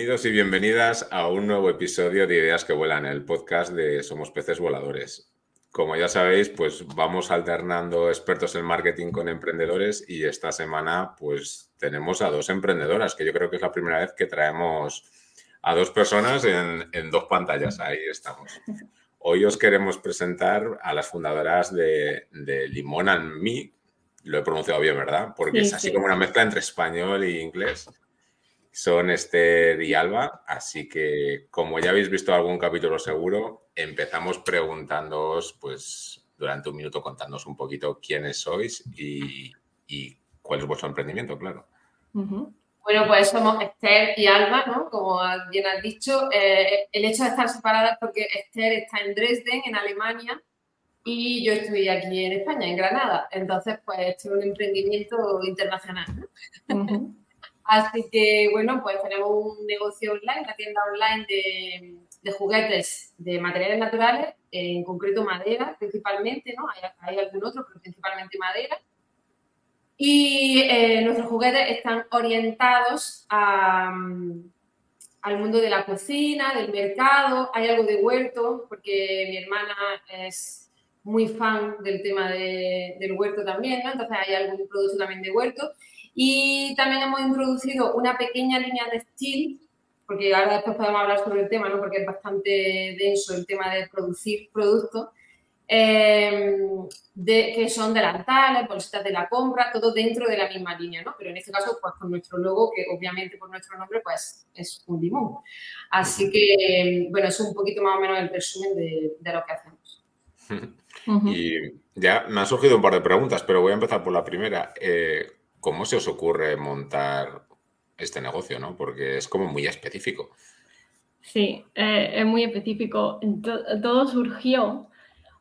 Bienvenidos y bienvenidas a un nuevo episodio de Ideas que Vuelan, el podcast de Somos Peces Voladores. Como ya sabéis, pues vamos alternando expertos en marketing con emprendedores y esta semana pues tenemos a dos emprendedoras, que yo creo que es la primera vez que traemos a dos personas en, dos pantallas. Ahí estamos. Hoy os queremos presentar a las fundadoras de, Limón and Me. Lo he pronunciado bien, ¿verdad? Porque es así como una mezcla entre español e inglés son Esther y Alba, así que como ya habéis visto algún capítulo seguro, empezamos preguntándoos, pues durante un minuto contándonos un poquito quiénes sois y, cuál es vuestro emprendimiento, claro. Bueno, pues somos Esther y Alba, ¿no? Como bien has dicho, eh, el hecho de estar separadas porque Esther está en Dresden, en Alemania, y yo estoy aquí en España, en Granada. Entonces, pues este es un emprendimiento internacional. Así que, bueno, pues tenemos un negocio online, una tienda online de, juguetes de materiales naturales, en concreto madera principalmente, ¿no? Hay, algún otro, pero principalmente madera. Y eh, nuestros juguetes están orientados al mundo de la cocina, del mercado, hay algo de huerto, porque mi hermana es muy fan del tema del huerto también, ¿no? Entonces hay algún producto también de huerto. Y también hemos introducido una pequeña línea de steel, porque ahora después podemos hablar sobre el tema, ¿no? porque es bastante denso el tema de producir productos, eh, de, que son delantales, bolsitas de la compra, todo dentro de la misma línea, ¿no? Pero en este caso, pues con nuestro logo, que obviamente por nuestro nombre, pues es un limón. Así que, bueno, es un poquito más o menos el resumen de, lo que hacemos. Y ya me han surgido un par de preguntas, pero voy a empezar por la primera. Eh, ¿Cómo se os ocurre montar este negocio, no? Porque es como muy específico. Sí, eh, es muy específico. Todo surgió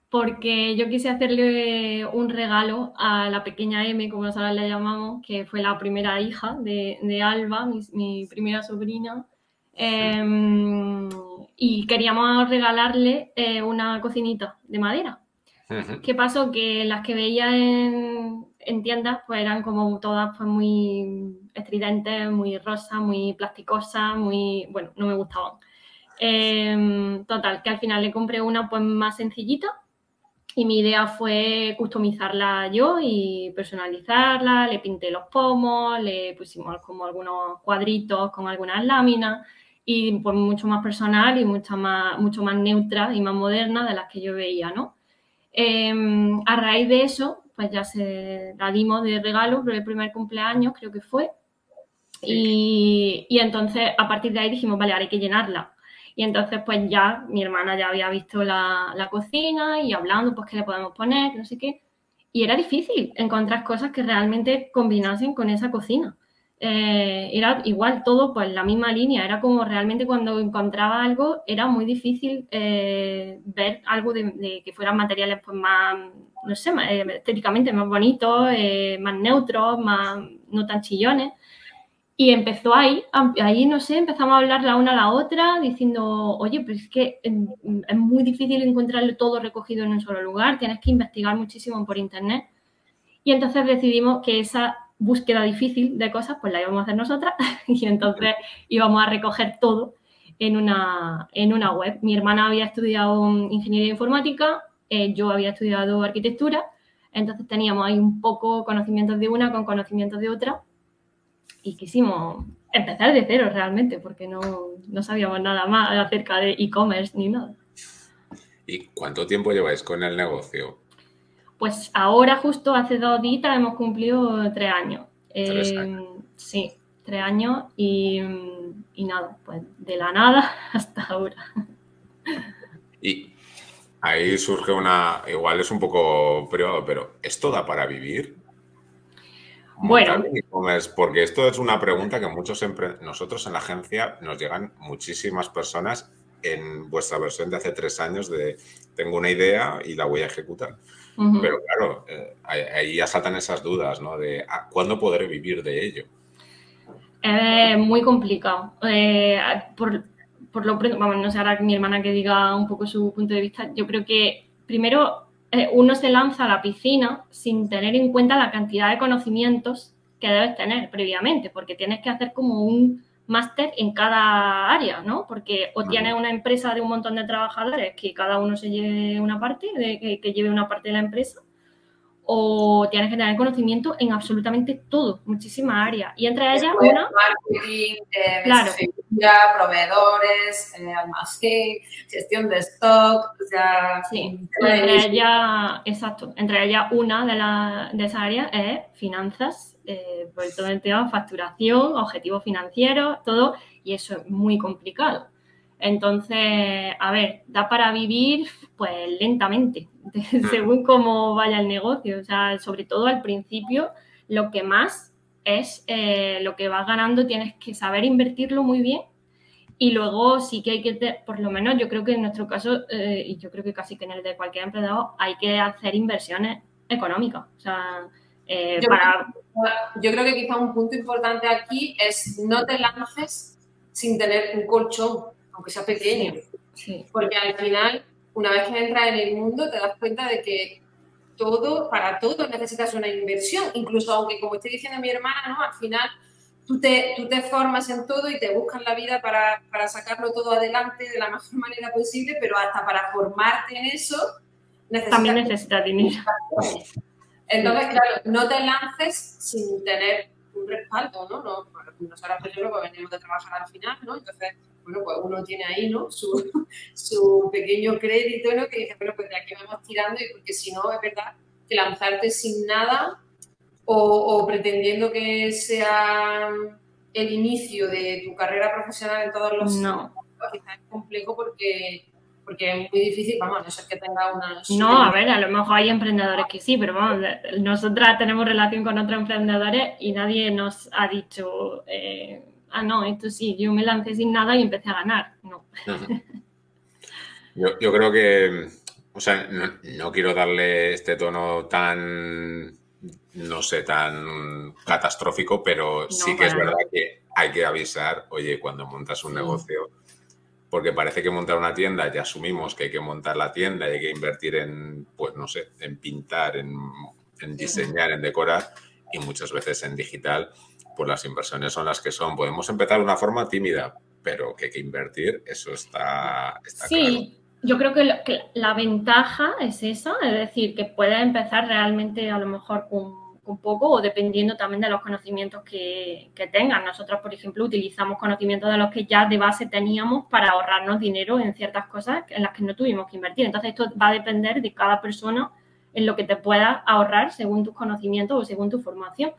porque yo quise hacerle un regalo a la pequeña M, como nosotros la llamamos, que fue la primera hija de, Alba, mi, primera sobrina. Em, y queríamos regalarle eh, una cocinita de madera. ¿Qué pasó? Que las que veía en, en tiendas pues eran como todas pues muy estridentes, muy rosas, muy plasticosas, muy, bueno, no me gustaban. Em, total, que al final le compré una pues más sencillita y mi idea fue customizarla yo y personalizarla, le pinté los pomos, le pusimos como algunos cuadritos con algunas láminas y pues mucho más personal y mucho más, mucho más neutra y más moderna de las que yo veía, ¿no? Em, a raíz de eso, pues ya se la dimos de regalo por el primer cumpleaños, creo que fue. Y, entonces a partir de ahí dijimos, vale, ahora hay que llenarla. Y entonces pues ya mi hermana ya había visto la, cocina y hablando, pues qué le podemos poner, no sé qué. Y era difícil encontrar cosas que realmente combinasen con esa cocina. Eh, era igual todo pues la misma línea, era como realmente cuando encontraba algo era muy difícil eh, ver algo de, que fueran materiales pues más, no sé, eh, estéticamente más bonitos, más neutros, más no tan chillones. Y empezó ahí, ahí no sé, empezamos a hablar la una a la otra diciendo, oye, pues es que em, es muy difícil encontrarlo todo recogido en un solo lugar, tienes que investigar muchísimo por internet. Y entonces decidimos que esa búsqueda difícil de cosas, pues la íbamos a hacer nosotras y entonces íbamos a recoger todo en una, en una web. Mi hermana había estudiado ingeniería informática, eh, yo había estudiado arquitectura, entonces teníamos ahí un poco conocimientos de una con conocimientos de otra y quisimos empezar de cero realmente porque no, no sabíamos nada más acerca de e-commerce ni nada. ¿Y cuánto tiempo lleváis con el negocio? Pues ahora, justo hace dos días, hemos cumplido tres años. Eh, sí, tres años y, nada, pues de la nada hasta ahora. Y ahí surge una, igual es un poco privado, pero ¿esto da para vivir? Bueno. Porque esto es una pregunta que muchos nosotros en la agencia nos llegan muchísimas personas en vuestra versión de hace tres años de tengo una idea y la voy a ejecutar. Pero claro, eh, ahí ya saltan esas dudas, ¿no? De ah, cuándo podré vivir de ello. Es muy complicado. Eh, por, por, lo pronto, vamos, no sé ahora mi hermana que diga un poco su punto de vista. Yo creo que primero eh, uno se lanza a la piscina sin tener en cuenta la cantidad de conocimientos que debes tener previamente, porque tienes que hacer como un máster en cada área, ¿no? Porque o tienes una empresa de un montón de trabajadores que cada uno se lleve una parte, de, que lleve una parte de la empresa, o tienes que tener conocimiento en absolutamente todo, muchísimas áreas. Y entre ellas una... Marketing, eh, claro. proveedores, eh, almacén, gestión de stock, o sea... Sí, entre ellas, exacto, entre ellas una de, la, de esas áreas es finanzas, eh, por todo el tema facturación, objetivos financieros, todo, y eso es muy complicado. Entonces, a ver, da para vivir pues lentamente, según cómo vaya el negocio. O sea, sobre todo al principio, lo que más es eh, lo que vas ganando, tienes que saber invertirlo muy bien. Y luego sí que hay que, por lo menos yo creo que en nuestro caso, eh, y yo creo que casi que en el de cualquier emprendedor, hay que hacer inversiones económicas. O sea, eh, yo, para... yo creo que quizá un punto importante aquí es no te lances sin tener un colchón aunque sea pequeño. Porque al final, una vez que entras en el mundo, te das cuenta de que todo, para todo necesitas una inversión. Incluso aunque, como estoy diciendo mi hermana, ¿no? Al final tú te, tú te formas en todo y te buscas la vida para, para sacarlo todo adelante de la mejor manera posible, pero hasta para formarte en eso necesitas... También necesitas dinero. Entonces, claro, no te lances sin tener un respaldo, ¿no? no nosotros, por ejemplo, pues venimos de trabajar al final, ¿no? Entonces, bueno, pues uno tiene ahí, ¿no? Su, su pequeño crédito, ¿no? Que dice, bueno, pues de aquí vamos tirando y porque si no, es verdad, que lanzarte sin nada o, o pretendiendo que sea el inicio de tu carrera profesional en todos los... No. Quizás es complejo porque porque es muy difícil, vamos, no sé que tenga una... No, a ver, a lo mejor hay emprendedores que sí, pero vamos, nosotras tenemos relación con otros emprendedores y nadie nos ha dicho, eh, ah, no, esto sí, yo me lancé sin nada y empecé a ganar. No. yo, yo, creo que, o sea, no, quiero darle este tono tan, no sé, tan catastrófico, pero sí que es verdad que hay que avisar, oye, cuando montas un negocio, porque parece que montar una tienda, ya asumimos que hay que montar la tienda y hay que invertir en, pues no sé, en pintar, en, en diseñar, en decorar y muchas veces en digital pues las inversiones son las que son. Podemos empezar de una forma tímida, pero que hay que invertir, eso está, sí. Yo creo que la, ventaja es esa, es decir, que puedes empezar realmente a lo mejor con, poco o dependiendo también de los conocimientos que, que tengas. Nosotros, por ejemplo, utilizamos conocimientos de los que ya de base teníamos para ahorrarnos dinero en ciertas cosas en las que no tuvimos que invertir. Entonces, esto va a depender de cada persona en lo que te puedas ahorrar según tus conocimientos o según tu formación.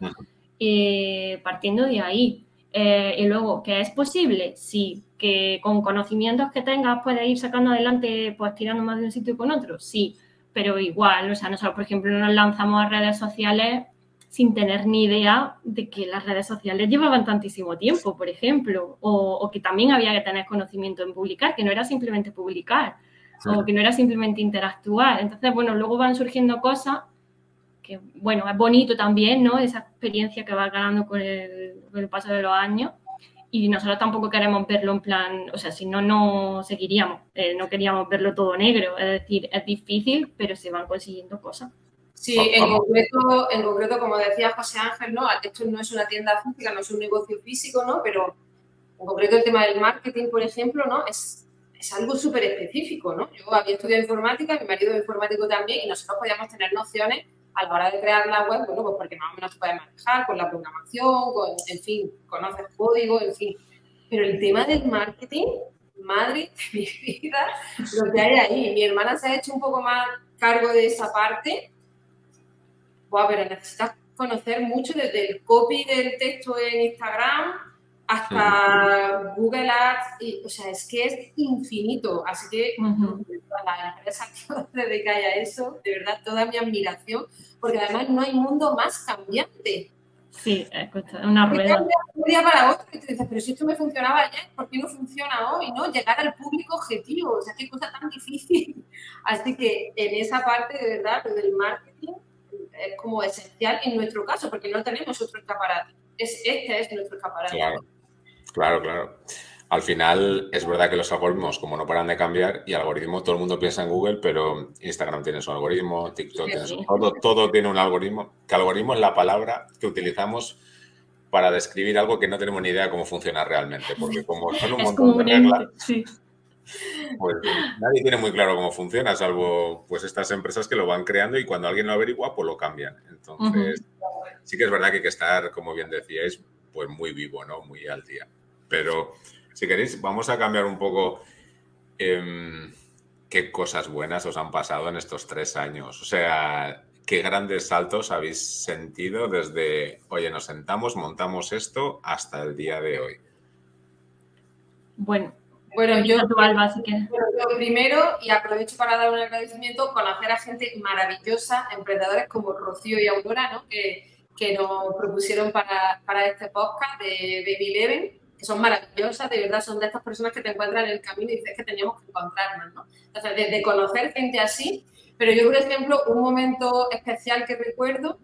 Eh, partiendo de ahí. Eh, y luego, ¿que es posible? Sí. ¿Que con conocimientos que tengas puedes ir sacando adelante, pues tirando más de un sitio con otro? Sí. Pero igual, o sea, nosotros, por ejemplo, nos lanzamos a redes sociales sin tener ni idea de que las redes sociales llevaban tantísimo tiempo, por ejemplo, o, o, que también había que tener conocimiento en publicar, que no era simplemente publicar, o que no era simplemente interactuar. Entonces, bueno, luego van surgiendo cosas bueno, es bonito también, ¿no? Esa experiencia que vas ganando con el, paso de los años. Y nosotros tampoco queremos verlo en plan, o sea, si no, no seguiríamos. Eh, no queríamos verlo todo negro. Es decir, es difícil, pero se van consiguiendo cosas. Sí, en concreto, en concreto, como decía José Ángel, ¿no? Esto no es una tienda física, no es un negocio físico, ¿no? Pero en concreto el tema del marketing, por ejemplo, ¿no? Es, es algo súper específico, ¿no? Yo había estudiado informática, mi marido es informático también, y nosotros podíamos tener nociones a la hora de crear la web, bueno, pues porque más o menos te puedes manejar con la programación, con, en fin, conoces código, en fin. Pero el tema del marketing, madre de mi vida, lo que hay ahí. Mi hermana se ha hecho un poco más cargo de esa parte. Buah, pero necesitas conocer mucho desde el copy del texto en Instagram hasta Google Ads, y, o sea, es que es infinito. Así que a la empresa que se dedica a eso, de verdad, toda mi admiración, porque además no hay mundo más cambiante. Sí, es una rueda. De un día para otro y te dices, pero si esto me funcionaba ayer, ¿por qué no funciona hoy? ¿no? Llegar al público objetivo, o sea, qué cosa tan difícil. Así que en esa parte, de verdad, lo del marketing es como esencial en nuestro caso, porque no tenemos otro escaparate. Es, este es nuestro escaparate. Claro. Claro, claro. Al final es verdad que los algoritmos, como no paran de cambiar, y algoritmo, todo el mundo piensa en Google, pero Instagram tiene su algoritmo, TikTok tiene su... Todo, todo tiene un algoritmo. Que algoritmo es la palabra que utilizamos para describir algo que no tenemos ni idea de cómo funciona realmente, porque como son un montón de reglas, pues nadie tiene muy claro cómo funciona, salvo pues estas empresas que lo van creando y cuando alguien lo averigua, pues lo cambian. Entonces, sí que es verdad que hay que estar, como bien decíais, pues muy vivo, ¿no? Muy al día. Pero si queréis, vamos a cambiar un poco em, qué cosas buenas os han pasado en estos tres años. O sea, qué grandes saltos habéis sentido desde, oye, nos sentamos, montamos esto, hasta el día de hoy. Bueno, bueno, yo, yo, primero, y aprovecho para dar un agradecimiento, conocer a gente maravillosa, emprendedores como Rocío y Aurora, ¿no? que, que nos propusieron para, para, este podcast de Baby Eleven, que son maravillosas, de verdad, son de estas personas que te encuentran en el camino y dices que teníamos que encontrarnos. ¿no? Entonces, de, conocer gente así, pero yo, por ejemplo, un momento especial que recuerdo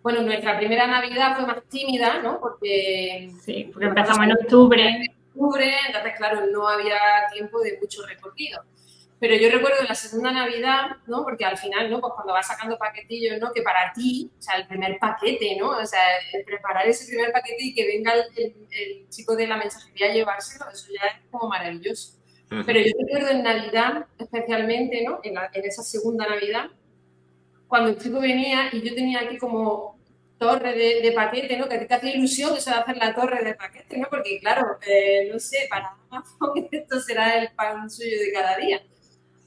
bueno, nuestra primera Navidad fue más tímida, ¿no? Porque, sí, porque empezamos en octubre entonces, claro, no había tiempo de mucho recorrido. Pero yo recuerdo la segunda Navidad, ¿no? Porque al final, ¿no? Pues cuando vas sacando paquetillos, ¿no? Que para ti, o sea, el primer paquete, ¿no? O sea, preparar ese primer paquete y que venga el, chico de la mensajería a llevárselo, eso ya es como maravilloso. Pero yo recuerdo en Navidad, especialmente, ¿no? En, en esa segunda Navidad, cuando el chico venía y yo tenía aquí como torre de, paquete, ¿no? Que a ti te hacía ilusión eso de hacer la torre de paquete, ¿no? Porque, claro, eh, no sé, para Amazon esto será el pan suyo de cada día.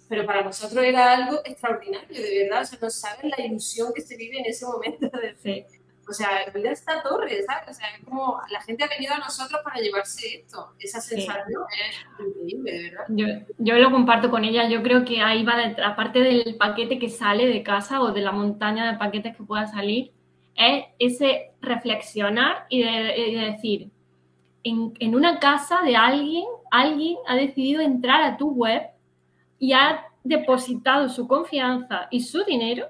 Pero para nosotros era algo extraordinario, de verdad. O sea, no sabes la ilusión que se vive en ese momento de fe. O sea, mira esta torre, ¿sabes? O sea, es como la gente ha venido a nosotros para llevarse esto. Esa sensación es increíble, de verdad. Yo, yo, lo comparto con ella. Yo creo que ahí va, aparte del paquete que sale de casa o de la montaña de paquetes que pueda salir, es ese reflexionar y de, decir, en, una casa de alguien, alguien ha decidido entrar a tu web y ha depositado su confianza y su dinero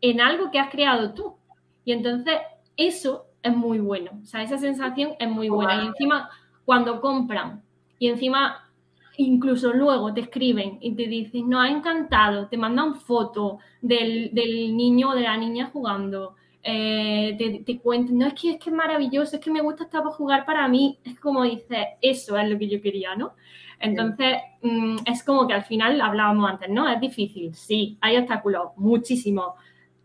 en algo que has creado tú. Y entonces eso es muy bueno, o sea, esa sensación es muy buena. Y encima, cuando compran y encima incluso luego te escriben y te dicen, nos ha encantado, te mandan foto del, del niño o de la niña jugando, eh, te, te no es que es que es maravilloso, es que me gusta estar para jugar para mí, es como dices, eso es lo que yo quería, ¿no? Entonces, mm, es como que al final hablábamos antes, ¿no? Es difícil, sí, hay obstáculos, muchísimos.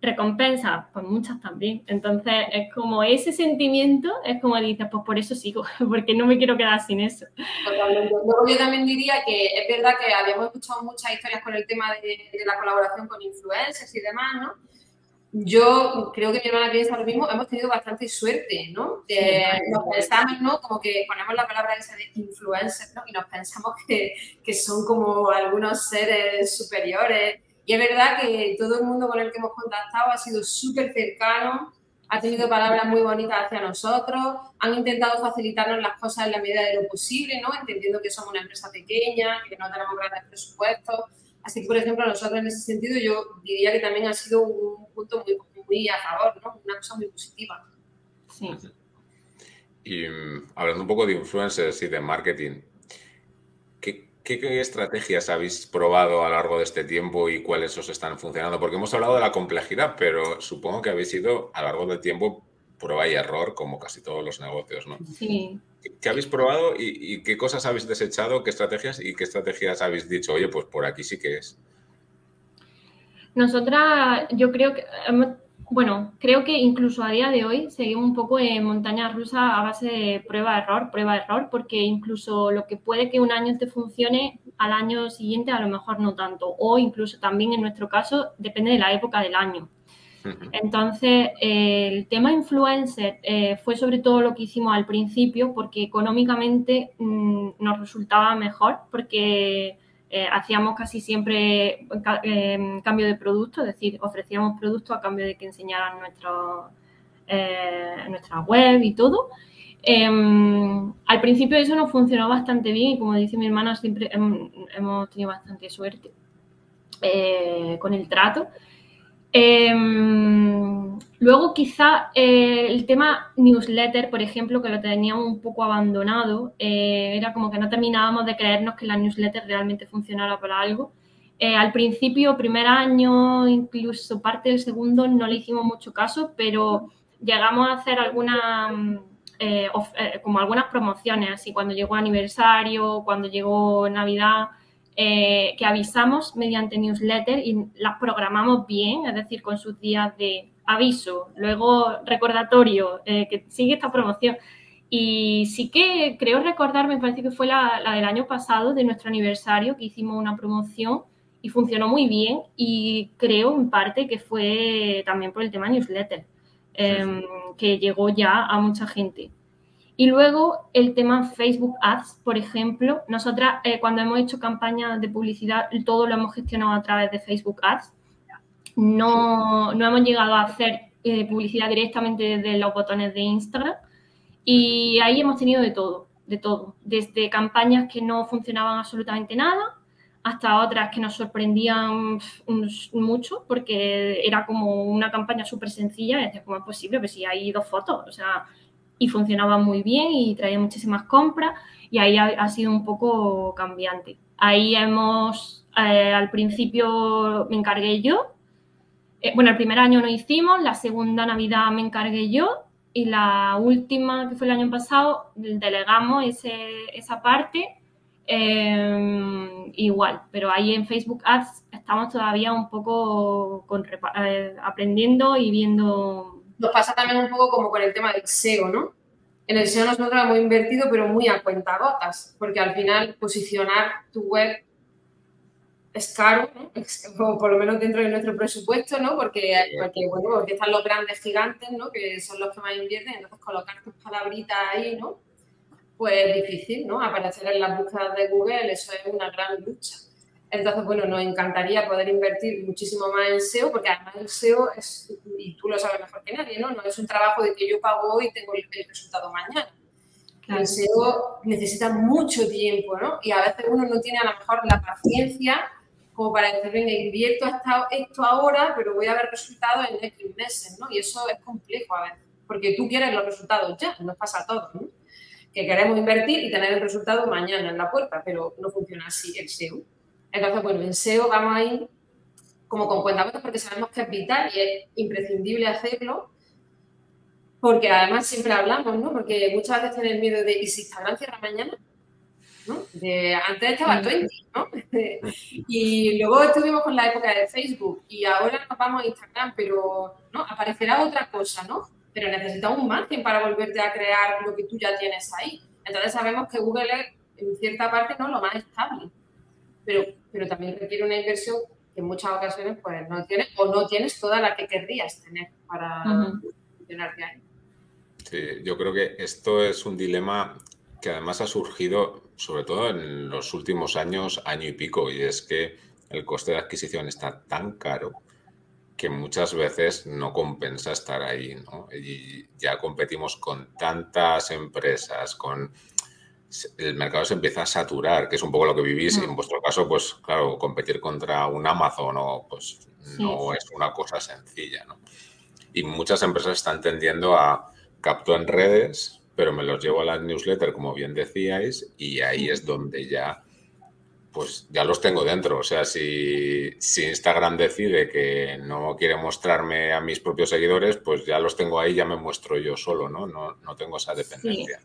Recompensas, pues muchas también. Entonces, es como ese sentimiento, es como dices, pues por eso sigo, porque no me quiero quedar sin eso. Luego yo también diría que es verdad que habíamos escuchado muchas historias con el tema de la colaboración con influencers y demás, ¿no? Yo creo que mi hermana piensa lo mismo, hemos tenido bastante suerte, ¿no? nos pensamos, ¿no? Como que ponemos la palabra esa de influencers, ¿no? Y nos pensamos que, que, son como algunos seres superiores. Y es verdad que todo el mundo con el que hemos contactado ha sido súper cercano, ha tenido palabras muy bonitas hacia nosotros, han intentado facilitarnos las cosas en la medida de lo posible, ¿no? Entendiendo que somos una empresa pequeña, que no tenemos grandes presupuestos Así que, por ejemplo, nosotros en ese sentido yo diría que también ha sido un punto muy, muy a favor, ¿no? Una cosa muy positiva. Sí. Y mm, hablando un poco de influencers y de marketing, ¿qué, ¿qué, estrategias habéis probado a lo largo de este tiempo y cuáles os están funcionando? Porque hemos hablado de la complejidad, pero supongo que habéis ido a lo largo del tiempo prueba y error, como casi todos los negocios, ¿no? Sí. ¿Qué habéis probado y, qué cosas habéis desechado, qué estrategias y qué estrategias habéis dicho, oye, pues por aquí sí que es? Nosotras, yo creo que, bueno, creo que incluso a día de hoy seguimos un poco en montaña rusa a base de prueba-error, prueba-error, porque incluso lo que puede que un año te funcione, al año siguiente a lo mejor no tanto, o incluso también en nuestro caso depende de la época del año. Entonces, el tema influencer eh, fue sobre todo lo que hicimos al principio porque económicamente mm, nos resultaba mejor porque eh, hacíamos casi siempre em, cambio de producto, es decir, ofrecíamos productos a cambio de que enseñaran nuestro, eh, nuestra web y todo. Em, al principio eso nos funcionó bastante bien y como dice mi hermana, siempre hemos tenido bastante suerte con el trato. Em, luego quizá eh, el tema newsletter, por ejemplo, que lo teníamos un poco abandonado, eh, era como que no terminábamos de creernos que la newsletter realmente funcionara para algo. Eh, al principio, primer año, incluso parte del segundo, no le hicimos mucho caso, pero llegamos a hacer alguna, eh, eh, como algunas promociones, así cuando llegó aniversario, cuando llegó Navidad, eh, que avisamos mediante newsletter y las programamos bien, es decir, con sus días de aviso, luego recordatorio, que sigue esta promoción. Y sí que creo recordar, me parece que fue la, del año pasado, de nuestro aniversario, que hicimos una promoción y funcionó muy bien y creo en parte que fue también por el tema newsletter, em, que llegó ya a mucha gente. Y luego el tema Facebook Ads, por ejemplo, nosotras eh, cuando hemos hecho campañas de publicidad, todo lo hemos gestionado a través de Facebook Ads. No, no hemos llegado a hacer eh, publicidad directamente desde los botones de Instagram, y ahí hemos tenido de todo, de todo, desde campañas que no funcionaban absolutamente nada hasta otras que nos sorprendían mucho porque era como una campaña súper sencilla y decía, ¿cómo es posible? Pues si hay dos fotos, o sea, y funcionaba muy bien y traía muchísimas compras y ahí ha, sido un poco cambiante. Ahí hemos, eh, al principio me encargué yo, eh, bueno, el primer año no hicimos, la segunda Navidad me encargué yo y la última, que fue el año pasado, delegamos esa parte em, igual, pero ahí en Facebook Ads estamos todavía un poco eh, aprendiendo y viendo. Nos pasa también un poco como con el tema del SEO, ¿no? En el SEO nosotros hemos invertido, pero muy a cuenta gotas, porque al final posicionar tu web es caro, ¿no? por lo menos dentro de nuestro presupuesto, ¿no? Porque, porque, bueno, porque están los grandes gigantes, ¿no? Que son los que más invierten, entonces colocar tus palabritas ahí, ¿no? Pues es difícil, ¿no? Aparecer en las búsquedas de Google, eso es una gran lucha. Entonces, bueno, nos encantaría poder invertir muchísimo más en SEO, porque además el SEO es, y tú lo sabes mejor que nadie, ¿no? No es un trabajo de que yo pago hoy y tengo el resultado mañana el SEO necesita mucho tiempo, ¿no? Y a veces uno no tiene a lo mejor la paciencia como para decir, venga, invierto hasta esto ahora, pero voy a ver resultados en X meses, ¿no? Y eso es complejo a ver, porque tú quieres los resultados ya, nos pasa a todos, ¿no? Que queremos invertir y tener el resultado mañana en la puerta, pero no funciona así el SEO. Entonces, bueno, en SEO vamos a ir como con cuentacuentos porque sabemos que es vital y es imprescindible hacerlo, porque además siempre hablamos, ¿no? Porque muchas veces tienen miedo de, ¿y si Instagram cierra mañana? De, antes estaba 20, ¿no? y luego estuvimos con la época de Facebook y ahora nos vamos a Instagram, pero ¿no? aparecerá otra cosa, ¿no? Pero necesitamos un margen para volverte a crear lo que tú ya tienes ahí. Entonces sabemos que Google es, en cierta parte, ¿no? lo más estable, pero, pero también requiere una inversión que en muchas ocasiones pues no tienes o no tienes toda la que querrías tener para funcionar ahí. Sí, yo creo que esto es un dilema que además ha surgido sobre todo en los últimos años, año y pico, y es que el coste de adquisición está tan caro que muchas veces no compensa estar ahí, ¿no? Y ya competimos con tantas empresas, con el mercado se empieza a saturar, que es un poco lo que vivís, y en mm. vuestro caso, pues claro, competir contra un Amazon o pues no es una cosa sencilla, ¿no? Y muchas empresas están tendiendo a capto en redes, pero me los llevo a la newsletter, como bien decíais, y ahí es donde ya, pues ya los tengo dentro. O sea, si, si Instagram decide que no quiere mostrarme a mis propios seguidores, pues ya los tengo ahí, ya me muestro yo solo, ¿no? No, no tengo esa dependencia.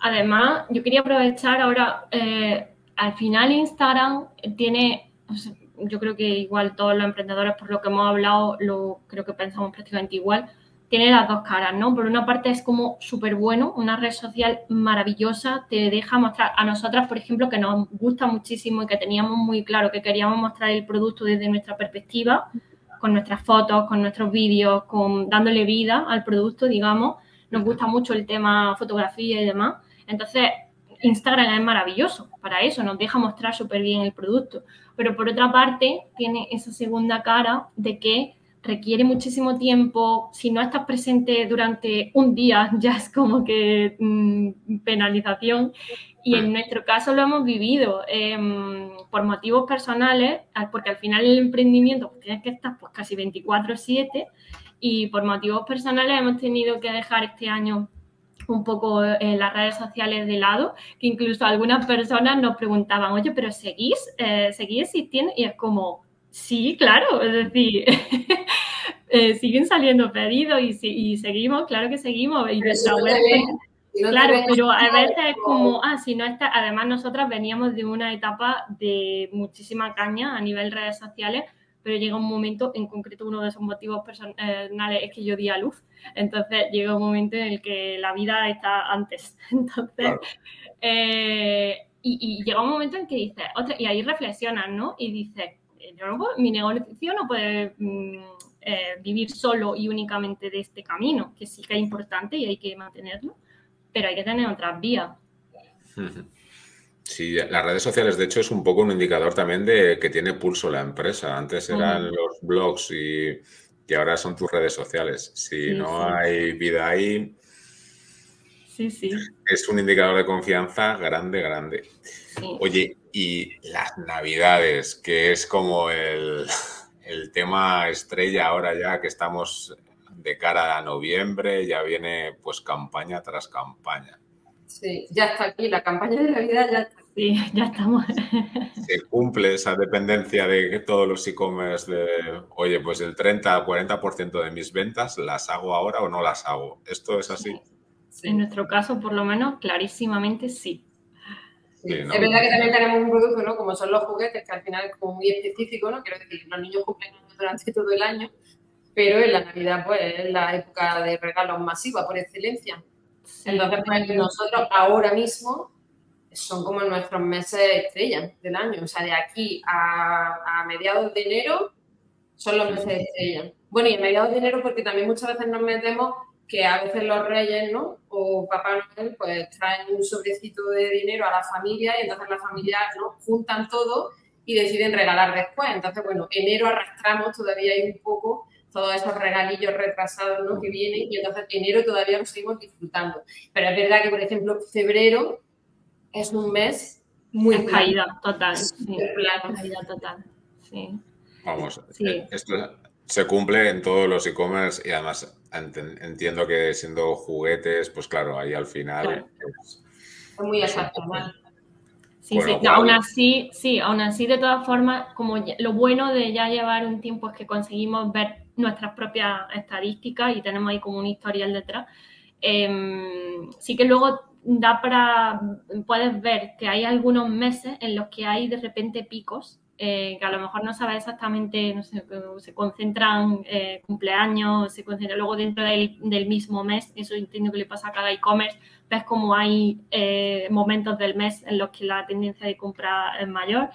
Además, yo quería aprovechar ahora, eh, al final Instagram tiene, yo creo que igual todos los emprendedores por lo que hemos hablado, lo creo que pensamos prácticamente igual, tiene las dos caras, ¿no? Por una parte es como súper bueno, una red social maravillosa, te deja mostrar a nosotras, por ejemplo, que nos gusta muchísimo y que teníamos muy claro que queríamos mostrar el producto desde nuestra perspectiva, con nuestras fotos, con nuestros vídeos, con dándole vida al producto, digamos. Nos gusta mucho el tema fotografía y demás. Entonces, Instagram es maravilloso para eso, nos deja mostrar súper bien el producto. Pero por otra parte, tiene esa segunda cara de que requiere muchísimo tiempo. Si no estás presente durante un día, ya es como que mm, penalización. Y en nuestro caso lo hemos vivido em, por motivos personales, porque al final el emprendimiento pues, tienes que estar pues, casi 24/7 y por motivos personales hemos tenido que dejar este año un poco en las redes sociales de lado, que incluso algunas personas nos preguntaban, oye, pero ¿seguís? Eh, ¿Seguís existiendo? Y es como, Sí, claro, es decir, eh, siguen saliendo pedidos y, y, seguimos, claro que seguimos. Y nuestra web, claro, pero a veces es como, ah, si no está, además nosotras veníamos de una etapa de muchísima caña a nivel redes sociales, pero llega un momento, en concreto uno de esos motivos personales es que yo di a luz, entonces llega un momento en el que la vida está antes, entonces, eh, y, llega un momento en que dices, otra, y ahí reflexionas, ¿no? Y dices, yo no puedo, mi negocio no puede mm, eh, vivir solo y únicamente de este camino, que sí que es importante y hay que mantenerlo, pero hay que tener otras vías. Sí, las redes sociales, de hecho, es un poco un indicador también de que tiene pulso la empresa. Antes eran los blogs y, ahora son tus redes sociales. Si no hay vida ahí, sí, sí. es un indicador de confianza grande, grande. Oye, y las navidades, que es como el, el tema estrella ahora ya que estamos de cara a noviembre, ya viene pues campaña tras campaña. Sí, ya está aquí, la campaña de Navidad ya está. Sí, ya estamos. Se cumple esa dependencia de todos los e-commerce de, oye, pues el 30 40% de mis ventas las hago ahora o no las hago. ¿Esto es así? En nuestro caso, por lo menos, clarísimamente sí. Es verdad que también tenemos un producto, ¿no? Como son los juguetes, que al final es como muy específico, ¿no? Quiero decir, los niños cumplen durante todo el año, pero en la Navidad, pues, es la época de regalos masiva por excelencia. Entonces, pues, nosotros ahora mismo son como nuestros meses estrellas del año. O sea, de aquí a, mediados de enero son los meses estrellas. Bueno, y a mediados de enero porque también muchas veces nos metemos que a veces los reyes, ¿no? O Papá Noel, pues traen un sobrecito de dinero a la familia y entonces las familias, ¿no? Juntan todo y deciden regalar después. Entonces, bueno, enero arrastramos todavía un poco todos esos regalillos retrasados ¿no? que vienen y entonces enero todavía lo seguimos disfrutando. Pero es verdad que, por ejemplo, febrero es un mes muy caída total. Sí, caída total. Sí. Vamos, eh, esto se cumple en todos los e-commerce y además entiendo que siendo juguetes, pues claro, ahí al final... Es, muy exacto, Sí, sí, aún así, sí, aún así, de todas formas, como lo bueno de ya llevar un tiempo es que conseguimos ver nuestras propias estadísticas y tenemos ahí como un historial detrás. Em, sí que luego da para, puedes ver que hay algunos meses en los que hay de repente picos, eh, que a lo mejor no sabes exactamente, no sé, se concentran eh, cumpleaños, se concentran luego dentro del, del, mismo mes, eso entiendo que le pasa a cada e-commerce, ves como hay eh, momentos del mes en los que la tendencia de compra es mayor,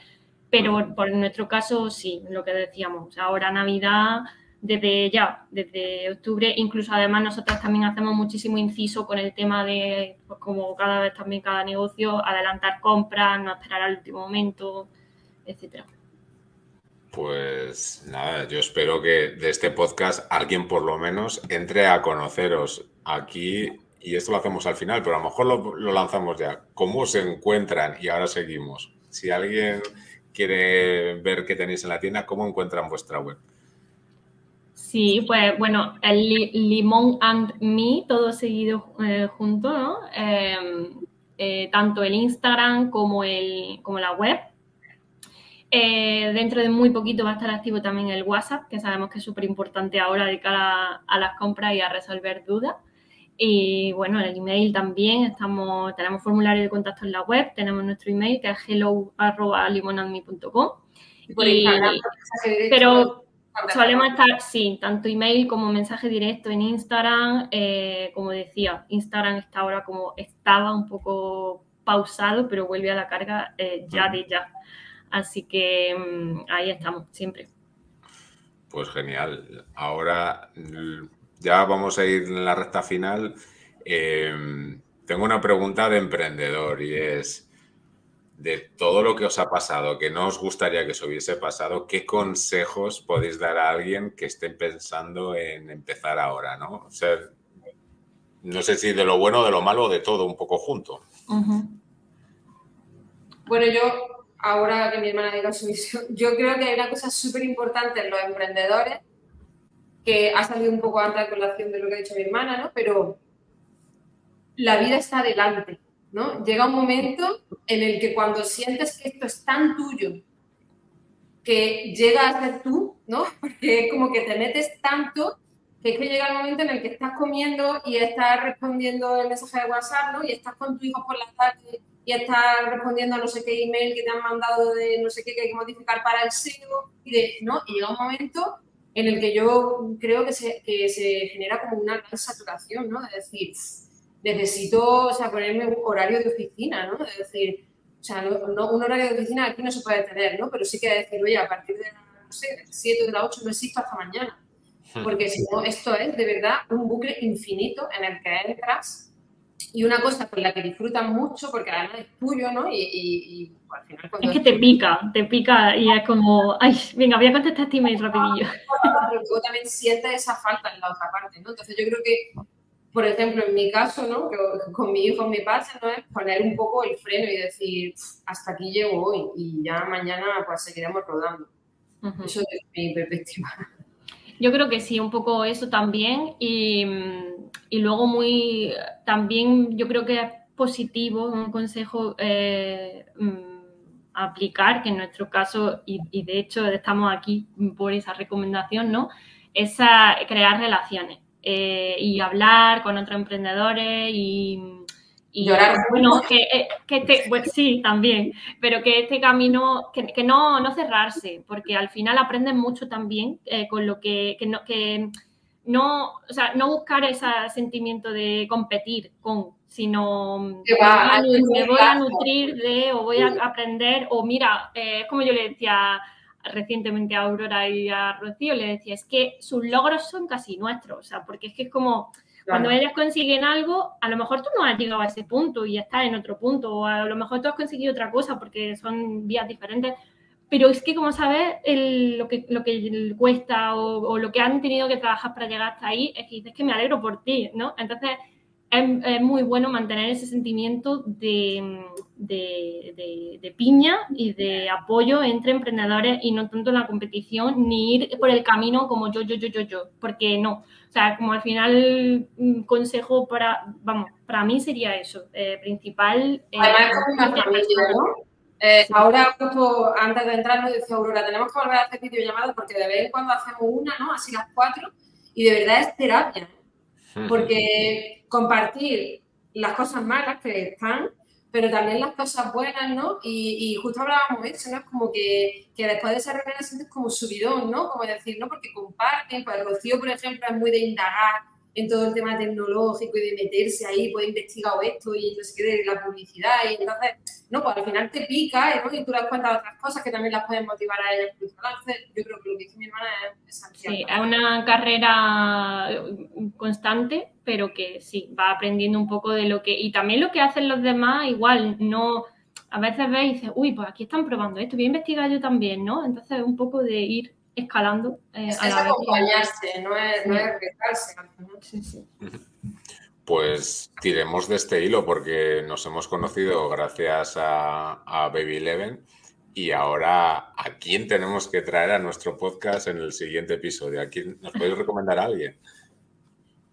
pero por nuestro caso sí, lo que decíamos, ahora Navidad desde ya, desde octubre. Incluso además nosotros también hacemos muchísimo inciso con el tema de, pues como cada vez también cada negocio, adelantar compras, no esperar al último momento, etcétera. Pues nada, yo espero que de este podcast alguien por lo menos entre a conoceros aquí y esto lo hacemos al final, pero a lo mejor lo, lo lanzamos ya. ¿Cómo se encuentran? Y ahora seguimos. Si alguien quiere ver qué tenéis en la tienda, ¿cómo encuentran vuestra web? Sí, pues bueno, el Limón and Me, todo seguido eh, junto, ¿no? Em, eh, tanto el Instagram como, el, como la web. Eh, dentro de muy poquito va a estar activo también el WhatsApp, que sabemos que es súper importante ahora de cara a las compras y a resolver dudas. Y bueno, el email también, estamos, tenemos formulario de contacto en la web, tenemos nuestro email que es hello.limonandme.com. Pero Solemos estar, sí, tanto email como mensaje directo en Instagram. Eh, como decía, Instagram está ahora como estaba un poco pausado, pero vuelve a la carga eh, ya de ya. Así que mm, ahí estamos, siempre. Pues genial. Ahora ya vamos a ir en la recta final. Eh, tengo una pregunta de emprendedor y es, de todo lo que os ha pasado, que no os gustaría que os hubiese pasado, ¿qué consejos podéis dar a alguien que esté pensando en empezar ahora, ¿no? O sea, no sé si de lo bueno, de lo malo, de todo, un poco junto. Bueno, yo, ahora que mi hermana diga su visión, yo creo que hay una cosa súper importante en los emprendedores, que ha salido un poco antes de colación de lo que ha dicho mi hermana, ¿no? Pero la vida está adelante ¿no? Llega un momento en el que cuando sientes que esto es tan tuyo, que llega a ser tú, ¿no? Porque es como que te metes tanto que es que llega el momento en el que estás comiendo y estás respondiendo el mensaje de WhatsApp, ¿no? Y estás con tu hijo por la tarde y estás respondiendo a no sé qué email que te han mandado de no sé qué que hay que modificar para el SEO y de, ¿no? Y llega un momento en el que yo creo que se, que se genera como una gran saturación, ¿no? De decir, necesito, o sea, ponerme un horario de oficina, ¿no? De decir, o sea, no, un horario de oficina aquí no se puede tener, ¿no? Pero sí que decir, oye, a partir de, no sé, 7 de las 8 no existo hasta mañana. Hmm. Porque si no, esto es de verdad un bucle infinito en el que entras y una cosa con la que disfrutan mucho, porque además es tuyo, ¿no? Y, al final cuando... Es que te pica, te pica y es como, ay, venga, voy a contestar este email rapidillo. Pero luego también sientes esa falta en la otra parte, ¿no? Entonces yo creo que, por ejemplo, en mi caso, ¿no? Con mi hijo me pasa, ¿no? Es poner un poco el freno y decir, hasta aquí llego hoy y ya mañana pues seguiremos rodando. Eso es mi perspectiva. Yo creo que sí, un poco eso también. Y, y luego muy, también yo creo que es positivo, un consejo eh, mm, aplicar, que en nuestro caso, y, de hecho estamos aquí por esa recomendación, ¿no? Es crear relaciones eh, y hablar con otros emprendedores y, y llorar. Bueno, que, eh, que pues sí, también, pero que este camino, que, que, no, no cerrarse, porque al final aprenden mucho también eh, con lo que, que, no, que no, o sea, no buscar ese sentimiento de competir con, sino me voy a nutrir de o voy a aprender, o mira, eh, es como yo le decía recientemente a Aurora y a Rocío, le decía, es que sus logros son casi nuestros, o sea, porque es que es como cuando ellas consiguen algo, a lo mejor tú no has llegado a ese punto y estás en otro punto, o a lo mejor tú has conseguido otra cosa porque son vías diferentes, pero es que, como sabes, lo, que, lo que cuesta o, lo que han tenido que trabajar para llegar hasta ahí, es que dices que me alegro por ti, ¿no? Entonces, es, muy bueno mantener ese sentimiento de, de, piña y de apoyo entre emprendedores y no tanto en la competición ni ir por el camino como yo, yo, yo, yo, yo, porque no. O sea, como al final, un consejo para, vamos, para mí sería eso, eh, principal. Eh. Eh, ahora, justo antes de entrar, nos decía Aurora, tenemos que volver a hacer videollamadas porque de vez en cuando hacemos una, ¿no? Así las cuatro, y de verdad es terapia. Porque compartir las cosas malas que están, pero también las cosas buenas, ¿no? Y, justo hablábamos de eso, ¿no? Es como que, que después de esa reunión sientes como subidón, ¿no? Como decir, ¿no? Porque comparten, pues Rocío, por ejemplo, es muy de indagar en todo el tema tecnológico y de meterse ahí, puede investigar esto y no sé qué, de la publicidad. Y entonces, no, pues al final te pica ¿no? y tú le das cuenta de otras cosas que también las pueden motivar a ella. Entonces, yo creo que lo que dice mi hermana es esencial. Sí, es una carrera constante, pero que sí, va aprendiendo un poco de lo que. Y también lo que hacen los demás, igual, no. A veces ves y dices, uy, pues aquí están probando esto, voy a investigar yo también, ¿no? Entonces, un poco de ir escalando. Eh, es, acompañarse, no es, no es Pues tiremos de este hilo porque nos hemos conocido gracias a, Baby Eleven y ahora a quién tenemos que traer a nuestro podcast en el siguiente episodio. ¿A quién nos podéis recomendar a alguien?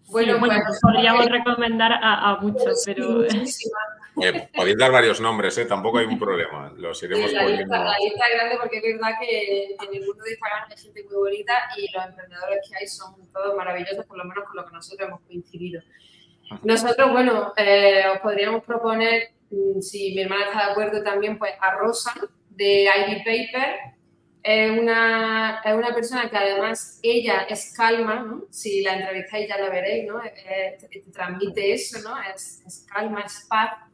Bueno, bueno, pues, podríamos recomendar a, muchos, pero... Eh, podéis dar varios nombres, ¿eh? tampoco hay un problema. Los iremos la Lista, la lista es grande porque es verdad que en el mundo de Instagram hay gente muy bonita y los emprendedores que hay son todos maravillosos, por lo menos con lo que nosotros hemos coincidido. Nosotros, bueno, eh, os podríamos proponer, mm, si mi hermana está de acuerdo también, pues a Rosa de Ivy Paper. Es una, es una persona que además ella es calma, ¿no? Si la entrevistáis ya la veréis, ¿no? transmite eso, ¿no? Es, es calma, es paz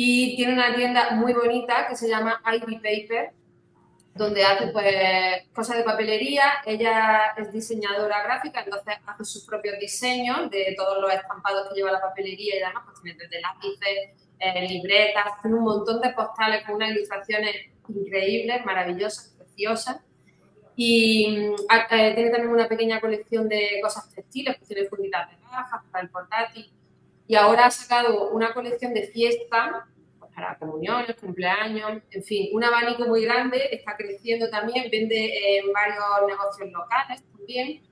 y tiene una tienda muy bonita que se llama Ivy Paper, donde hace pues, cosas de papelería. Ella es diseñadora gráfica, entonces hace sus propios diseños de todos los estampados que lleva la papelería y demás, pues tiene desde lápices, eh, libretas, tiene un montón de postales con unas ilustraciones increíbles, maravillosas, preciosas. Y mm, eh, tiene también una pequeña colección de cosas textiles, pues tiene funditas de cajas para el portátil y ahora ha sacado una colección de fiesta pues, para comuniones, cumpleaños, en fin, un abanico muy grande, está creciendo también, vende en varios negocios locales también.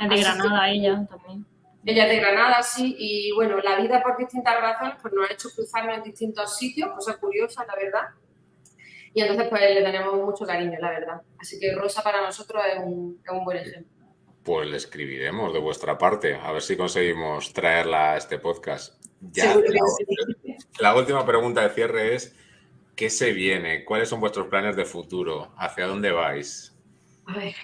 Es de Granada ella también. Ella es de Granada, sí, y bueno, la vida por distintas razones pues nos ha hecho cruzarnos en distintos sitios, cosa curiosa, la verdad. Y entonces, pues le tenemos mucho cariño, la verdad. Así que Rosa para nosotros es un, es un buen ejemplo. Pues le escribiremos de vuestra parte, a ver si conseguimos traerla a este podcast. Ya, la, última pregunta de cierre es, ¿qué se viene? ¿Cuáles son vuestros planes de futuro? ¿Hacia dónde vais? A ver.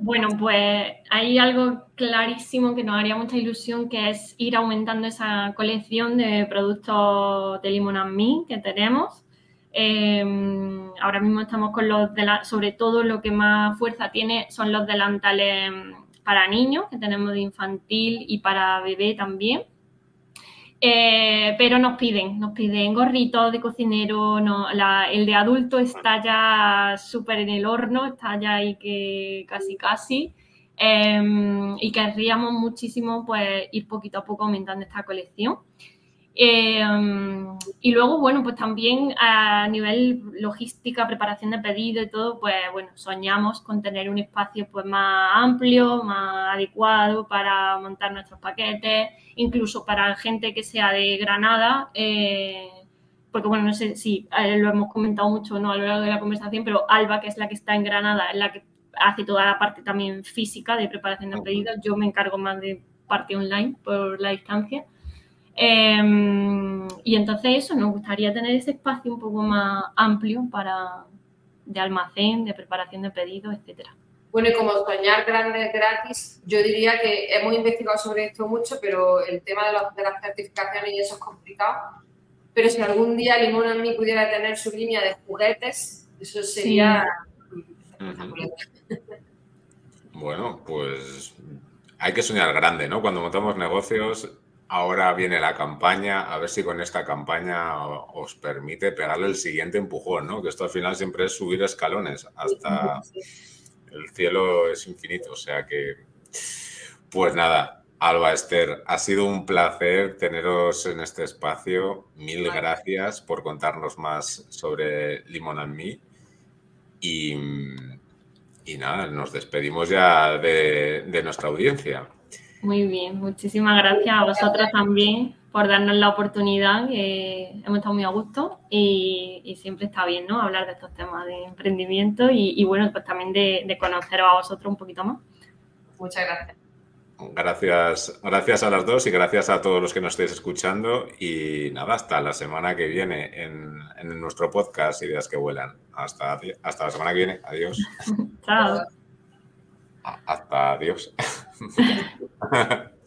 Bueno, pues hay algo clarísimo que nos haría mucha ilusión, que es ir aumentando esa colección de productos de Limon Me que tenemos. Em, ahora mismo estamos con los de sobre todo lo que más fuerza tiene son los delantales para niños que tenemos de infantil y para bebé también. Eh, pero nos piden, nos piden gorritos de cocinero, el de adulto está ya súper en el horno, está ya ahí que casi casi. Em, y querríamos muchísimo pues ir poquito a poco aumentando esta colección. Em, y luego, bueno, pues también a nivel logística, preparación de pedido y todo, pues bueno, soñamos con tener un espacio pues más amplio, más adecuado para montar nuestros paquetes, incluso para gente que sea de Granada, eh, porque bueno, no sé si eh, lo hemos comentado mucho ¿no? a lo largo de la conversación, pero Alba, que es la que está en Granada, es la que hace toda la parte también física de preparación de pedidos, yo me encargo más de parte online por la distancia. Em, y entonces eso, nos gustaría tener ese espacio un poco más amplio para de almacén, de preparación de pedidos, etcétera. Bueno, y como soñar grande gratis, yo diría que hemos investigado sobre esto mucho, pero el tema de, de las certificaciones y eso es complicado. Pero si algún día Limón mí pudiera tener su línea de juguetes, eso sería... Bueno, pues hay que soñar grande, ¿no? Cuando montamos negocios Ahora viene la campaña, a ver si con esta campaña os permite pegarle el siguiente empujón, ¿no? Que esto al final siempre es subir escalones hasta el cielo es infinito, o sea que, pues nada, Alba Esther, ha sido un placer teneros en este espacio. Mil gracias por contarnos más sobre Limon and Me. Y, y nada, nos despedimos ya de nuestra audiencia. Muy bien, muchísimas gracias a vosotros también por darnos la oportunidad, hemos estado muy a gusto y, siempre está bien, ¿no? Hablar de estos temas de emprendimiento y, bueno, pues también de, de conoceros a vosotros un poquito más. Muchas gracias. Gracias, gracias a las dos y gracias a todos los que nos estéis escuchando. Y nada, hasta la semana que viene en, en nuestro podcast Ideas que Vuelan. Hasta, hasta la semana que viene. Adiós. Chao. Hasta adiós.